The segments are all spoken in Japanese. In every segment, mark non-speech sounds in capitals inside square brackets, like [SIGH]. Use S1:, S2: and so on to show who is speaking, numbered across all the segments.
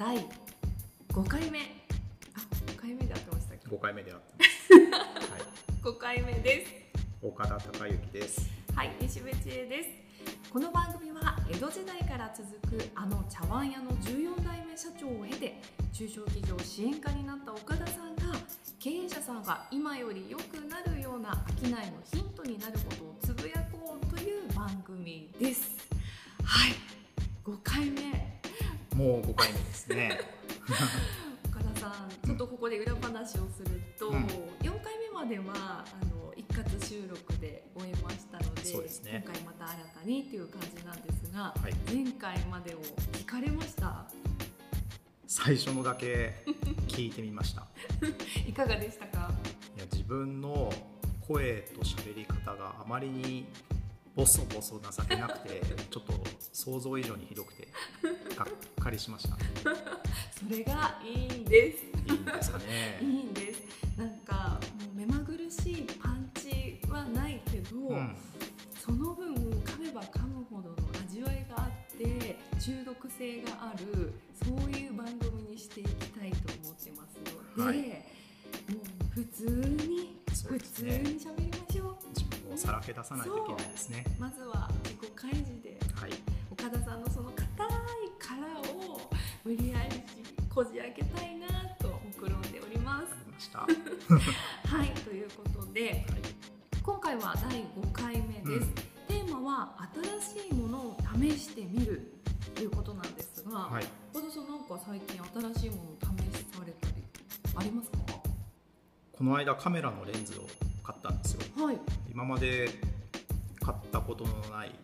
S1: 第5回目。あ5回目で合ってましたっけ
S2: ？5回目であってます、[LAUGHS] はい、
S1: 5回目です。
S2: 岡田孝之です。
S1: はい西部知恵です。この番組は江戸時代から続くあの茶碗屋の14代目社長を経て中小企業支援家になった岡田さんが経営者さんが今より良くなるような商いのヒントになることをつぶやこうという番組です。はい。5回目
S2: もう5回目ですね。
S1: 岡田さんちょっとここで裏話をすると、
S2: うん。
S1: 4回目まではあの一括収録で終えましたので
S2: ね。
S1: 今回また新たにっていう感じなんですが、
S2: はい。
S1: 前回までを聞かれました？
S2: 最初のだけ聞いてみました。[LAUGHS]
S1: いかがでしたか？
S2: いや自分の声と喋り方があまりにボソボソ情けなくてちょっと想像以上にひどくてがっかりしました。[LAUGHS]
S1: それがいいんです。
S2: いいんですか
S1: い
S2: ね。[LAUGHS]
S1: いんです。なんかもう目まぐるしいパンチはないけど、
S2: うん。
S1: その分噛めば噛むほどの味わいがあって中毒性があるそういう番組にしていきたいと思ってますので、
S2: はい。
S1: もう普通に、
S2: そう
S1: 普通に喋りましょう
S2: さらけ出さないといけないですね。
S1: まずは自己開示で
S2: はい。
S1: 岡田さんのその硬い殻を無理やりこじ開けたいなと目論んでおります。
S2: は [LAUGHS]
S1: はいということで今回は第5回目です、
S2: うん。
S1: テーマは新しいものを試してみるということなんですが、
S2: はい。
S1: 和田さんなんか最近新しいものを試されたりありますか？
S2: この間カメラのレンズを買ったんですよ。
S1: はい。
S2: 今まで買ったことのない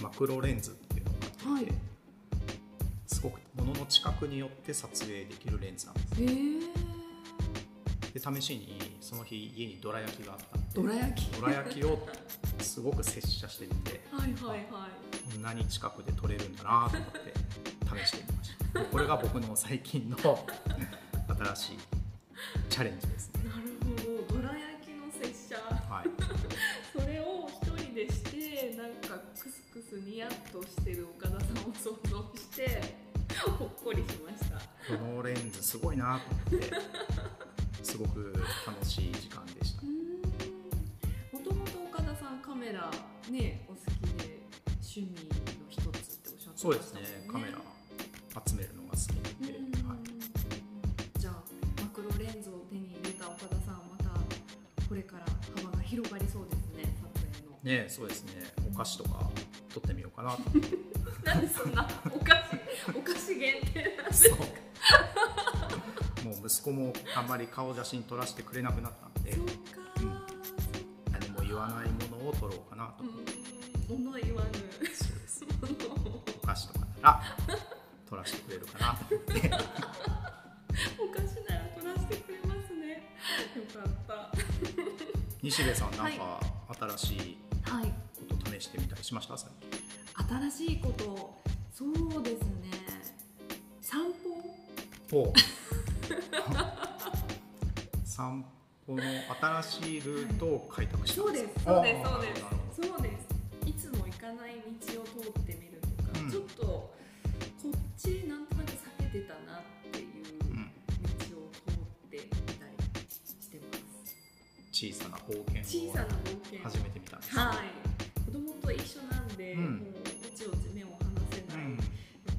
S2: マクロレンズっていうのを買って
S1: はい。
S2: すごく物の近くによって撮影できるレンズなんです。
S1: へえ
S2: で試しにその日家にどら焼きがあった
S1: どら焼き？
S2: どら焼きをすごく接写してみて
S1: はいはいはい。
S2: こんなに近くで撮れるんだなと思って試してみました。これが僕の最近の新しいチャレンジですね
S1: クスクスニヤッとしてる岡田さんを想像してほっこりしました。
S2: このレンズすごいなと思って。[LAUGHS] すごく楽しい時間でした。
S1: もともと岡田さんカメラねお好きで趣味の一つっておっしゃって
S2: そうです
S1: ましたもん
S2: ね。カメラ集めるのが好きなので、
S1: うん。
S2: はい、
S1: じゃあマクロレンズを手に入れた岡田さんまたこれから幅が広がりそうですね
S2: ねそうですね。お菓子とか撮ってみようかな。[LAUGHS]
S1: なんでそんなお菓子お菓子限定なんで
S2: もう息子もあんまり顔写真撮らせてくれなくなったんで。
S1: そうか
S2: 何も言わないものを撮ろうかなと、
S1: うん。物言わぬ。
S2: そうです。お菓子とかなら撮らせてくれるかな。と思って
S1: お菓子なら取らせてくれますね。よかった。[LAUGHS]
S2: 西部さんなんか新しいしました？
S1: 新しいこと。そうですね。散歩？[LAUGHS]
S2: 散歩の新しいルートを開拓したん
S1: そうです
S2: か？
S1: そうです。そうです。そうです。いつも行かない道を通ってみるとか、
S2: うん。
S1: ちょっとこっちなんとなく避けてたなっていう
S2: うん。
S1: 道を通ってみたりしてます。
S2: 小さな冒険
S1: 小さな冒険。
S2: を始めてみたんですね。
S1: はい一緒なんで、
S2: うん
S1: もうおちおち目を離せ
S2: う
S1: ない
S2: ん
S1: の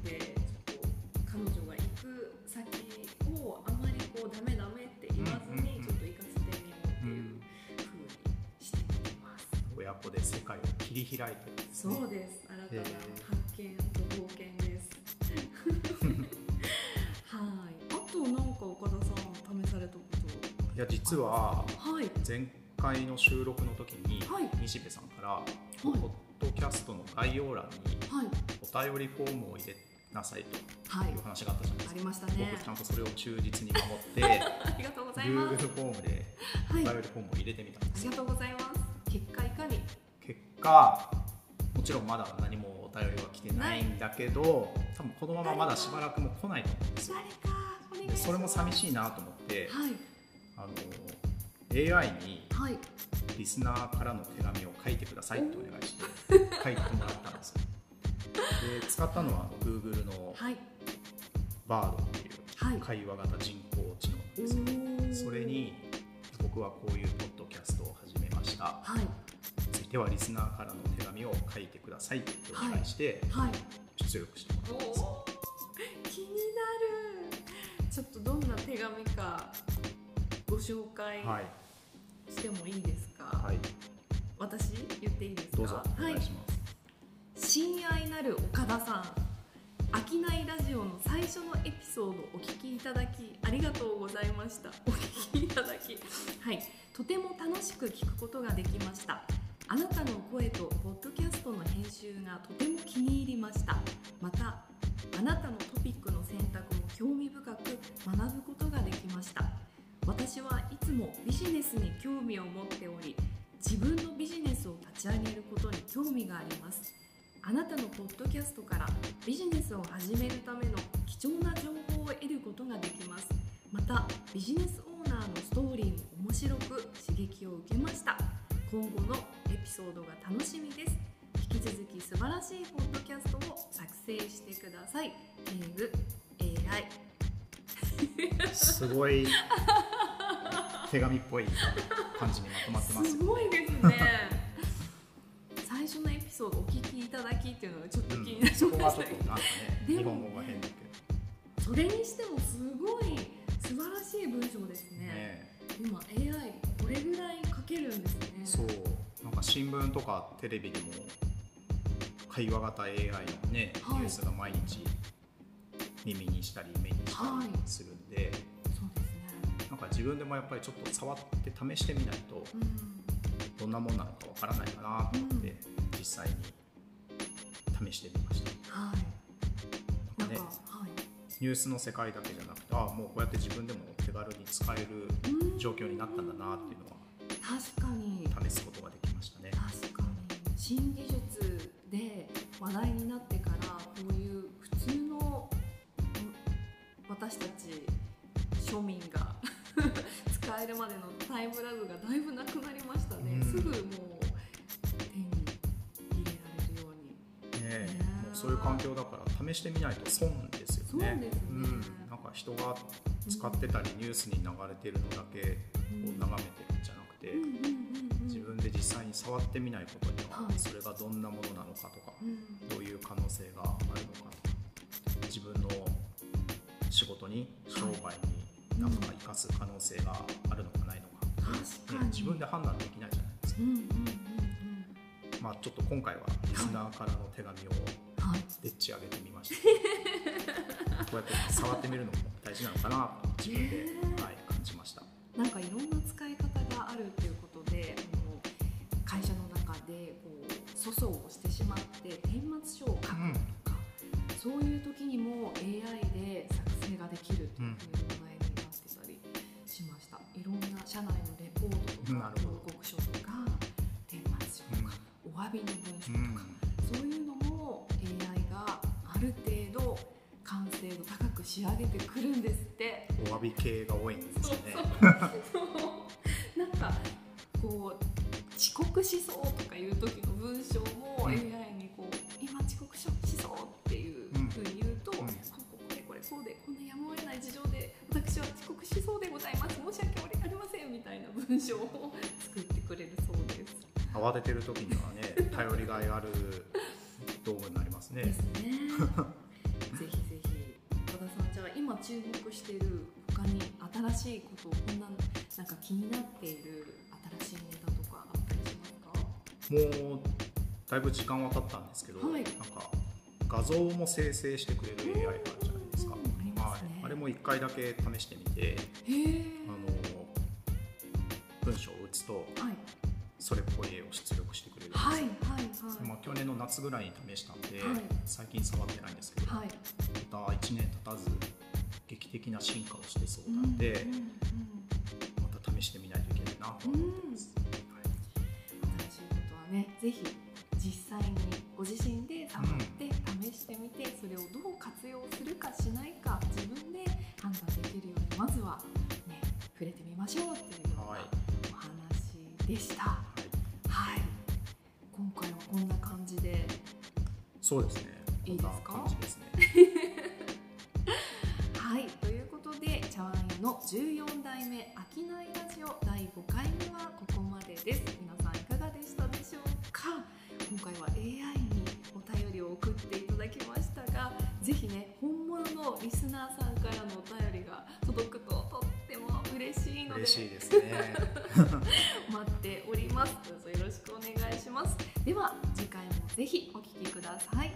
S1: で、ちょっと彼女が行く先をあまりこうダメダメって言わずに、
S2: うん
S1: ちょっと行かせてみようって
S2: う
S1: いうん風にしてみてます。
S2: 親子で世界を切り開いてね
S1: そうです。新たな発見と冒険です。はい。あとなんか岡田さん試されたこ
S2: いや実は
S1: と。はい。
S2: 前回の収録の時に
S1: はい
S2: 西部さんから、
S1: い
S2: ポッドキャストの概要欄に
S1: はい。
S2: お便りフォームを入れなさいと
S1: はい
S2: いう。話があったじゃないです
S1: あ
S2: か、
S1: りましたね
S2: 僕ち。ゃんとそれを忠実に守って
S1: ありがとうございます。
S2: Google フォームで
S1: はい。あ
S2: お便りフォームを入れてみたんですよ
S1: りがとうございます。結果いかに。
S2: 結果もちろんまだ何もお便りは来てないんだけど多分このまままだしばらくも来ないと思うんですよそれも寂しいなと思って
S1: はい。
S2: あの AI に
S1: はい。
S2: リスナーからの手紙を書いてください。ってお願いして書いてもらったんですよ。で使ったのは Google の
S1: はい。
S2: バードっていう
S1: はい。
S2: 会話型人工知能ですね。それに僕はこういうポッドキャストを始めました。
S1: はい。
S2: ついてはリスナーからの手紙を書いてくださいとお願いして
S1: はい。
S2: 出力してもらってます、
S1: 気になる。ちょっとどんな手紙かご紹介
S2: はい。
S1: してもいいですか、
S2: はい。
S1: 私言っていいですか？
S2: どうぞ。お願いし
S1: は
S2: ます、
S1: い、親愛なる岡田さん飽きないラジオの最初のエピソードをお聞きいただきありがとうございました。お聞きいただき。はい。とても楽しく聞くことができました。あなたの声とポッドキャストの編集がとても気に入りました。またあなたのトピックの選択も興味深く学ぶことができました私はいつもビジネスに興味を持っており自分のビジネスを立ち上げることに興味があります。あなたのポッドキャストからビジネスを始めるための貴重な情報を得ることができます。またビジネスオーナーのストーリーも面白く刺激を受けました。今後のエピソードが楽しみです。引き続き素晴らしいポッドキャストを作成してください。敬具 AI
S2: すごい。手紙っぽい感じにまとまってます。よ
S1: すごいですね。最初のエピソードお聞きいただきっていうのがちょっと気になりま
S2: そこが
S1: したけど、
S2: ちょっとなんかね日本語が変だけ
S1: それにしてもすごい素晴らしい文章です
S2: ど
S1: ね
S2: ね
S1: 今 AI これぐらい書けるんですね。
S2: そう。なんか新聞とかテレビでも会話型 AI のね、
S1: はい。
S2: ニュースが毎日耳にしたり目にした
S1: はい。
S2: りするんで、
S1: そうですね
S2: なんか自分でもやっぱりちょっと触って試してみないと
S1: うん。
S2: どんなもんなのかわからないかなと思って、実際に試してみました。
S1: はい。なんか、
S2: ね
S1: はい。
S2: ニュースの世界だけじゃなくてああもうこうやって自分でも手軽に使える
S1: うん。
S2: 状況になったんだなっていうのは
S1: 確かに。
S2: 試すことができましたね。
S1: 確かに。新技術で話題になってからこういう普通のうん私たち庶民が使えるまでのタイムラグがだいぶなくなりましたね、
S2: うん。
S1: すぐもう手に入れられるように。
S2: ねもうそういう環境だから試してみないと損ですよね。
S1: そうですね。
S2: ん、なんか人が使ってたりニュースに流れてるのだけを眺めてるんじゃなくて、自分で実際に触ってみないことには、
S1: はい。
S2: それがどんなものなのかとか、
S1: うん。
S2: どういう可能性があるのかとか自分の仕事に商売になんか生かす可能性があるのかないのか、
S1: 確か
S2: 自分で判断できないじゃないですか、
S1: うんうんうんうん。
S2: まあ、ちょっと今回はリスナーからの手紙を
S1: はい。
S2: でっち上げてみました。こうやって触ってみるのも大事なのかなと自分で、はい、感じました。
S1: なんかいろんな使い方があるっていうことで会社の中でこう粗相をしてしまって顛末書を書く。とか、びの文書とか、そういうのも AI がある程度完成度高く仕上げてくるんですって。
S2: お詫び系が多いんですよね。
S1: そうなんかこう遅刻しそうとかいう時の文章も
S2: うん。
S1: AI にこう、今遅刻しそうっていうふうに言うと、
S2: うん。
S1: ここれこれこうでこんなやむを得ない事情で私は遅刻しそうでございます。申し訳ありませんみたいな文章を作ってくれる。
S2: 慌ててる時にはね [LAUGHS] 頼りがいある道具になりますね。
S1: ですね。ぜひぜひ。岡田さんじゃあ今注目している他に新しいことこんななんか気になっている新しいネタとかあったりしますか？
S2: もうだいぶ時間は経ったんですけど、
S1: はい。
S2: なんか画像も生成してくれる AI があるじゃないですか、
S1: うんありますね。
S2: はい、あれも1回だけ試してみて。あの文章を打つと
S1: はい
S2: それっぽい絵を出力してくれるんです。よ、
S1: はいはいはい。
S2: まあ、去年の夏ぐらいに試したんで、
S1: はい。
S2: 最近触ってないんですけど、
S1: はい。
S2: また1年経たず劇的な進化をしてそうなんで、
S1: うんうんうん
S2: また試してみないといけないなとは思ってます、
S1: 新しいことはねぜひそうで
S2: すね。
S1: いいですか？
S2: ですね。[LAUGHS]
S1: はいというこの14代目飽きないラジオ第5回目はここまでです。皆さんいかがでしたでしょうか？今回は AI にお便りを送っていただきましたがぜひね本物のリスナーさんからのお便りが届くととっても嬉しいので。
S2: 嬉しいですね
S1: って